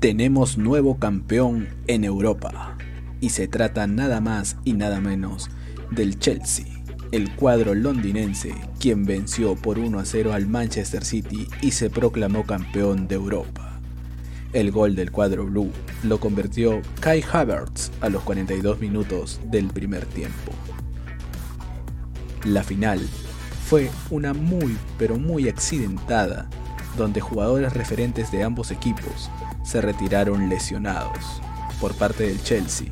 Tenemos nuevo campeón en Europa y se trata nada más y nada menos del Chelsea, el cuadro londinense quien venció por 1 a 0 al Manchester City y se proclamó campeón de Europa. El gol del cuadro blue lo convirtió Kai Havertz a los 42 minutos del primer tiempo. La final fue una muy pero muy accidentada, donde jugadores referentes de ambos equipos se retiraron lesionados. Por parte del Chelsea,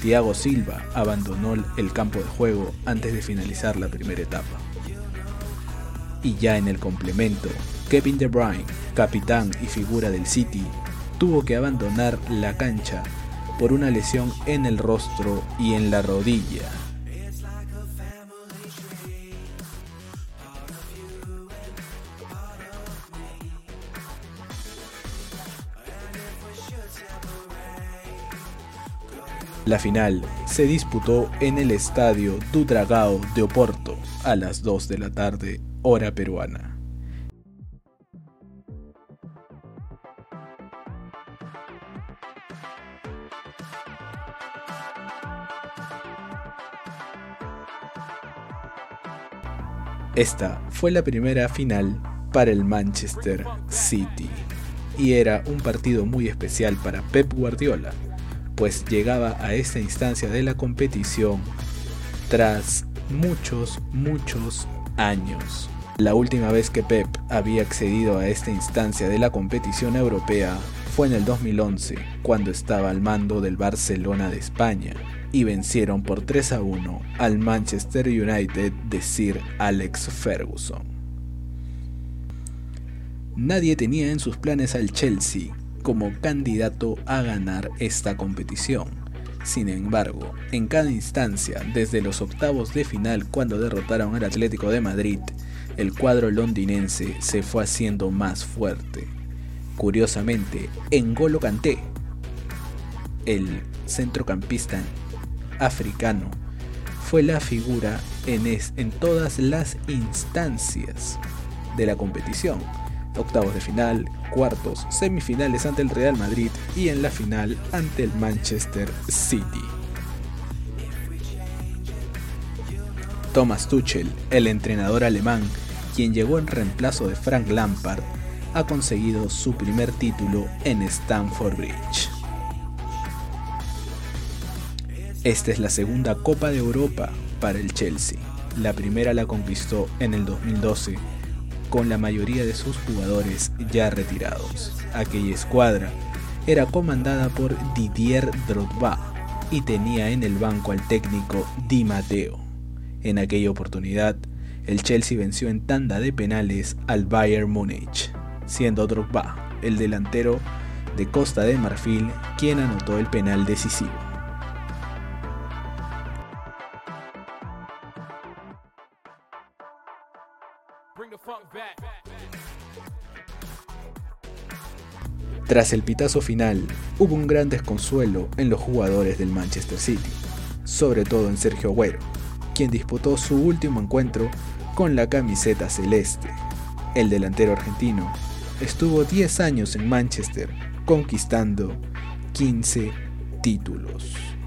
Thiago Silva abandonó el campo de juego antes de finalizar la primera etapa. Y ya en el complemento, Kevin De Bruyne, capitán y figura del City, tuvo que abandonar la cancha por una lesión en el rostro y en la rodilla La final se disputó en el estadio do Dragao de Oporto a las 2 de la tarde, hora peruana. Esta fue la primera final para el Manchester City y era un partido muy especial para Pep Guardiola, pues llegaba a esta instancia de la competición tras muchos, muchos años. La última vez que Pep había accedido a esta instancia de la competición europea fue en el 2011, cuando estaba al mando del Barcelona de España, y vencieron por 3 a 1 al Manchester United de Sir Alex Ferguson. Nadie tenía en sus planes al Chelsea, como candidato a ganar esta competición. Sin embargo, en cada instancia, desde los octavos de final cuando derrotaron al Atlético de Madrid, el cuadro londinense se fue haciendo más fuerte. Curiosamente, en Golo Kanté, el centrocampista africano, fue la figura en, en todas las instancias de la competición octavos de final, cuartos, semifinales ante el Real Madrid y en la final ante el Manchester City. Thomas Tuchel, el entrenador alemán, quien llegó en reemplazo de Frank Lampard, ha conseguido su primer título en Stamford Bridge. Esta es la segunda Copa de Europa para el Chelsea. La primera la conquistó en el 2012 con la mayoría de sus jugadores ya retirados. Aquella escuadra era comandada por Didier Drogba y tenía en el banco al técnico Di Matteo. En aquella oportunidad, el Chelsea venció en tanda de penales al Bayern Múnich, siendo Drogba el delantero de Costa de Marfil quien anotó el penal decisivo. Tras el pitazo final, hubo un gran desconsuelo en los jugadores del Manchester City, sobre todo en Sergio Agüero, quien disputó su último encuentro con la camiseta celeste. El delantero argentino estuvo 10 años en Manchester, conquistando 15 títulos.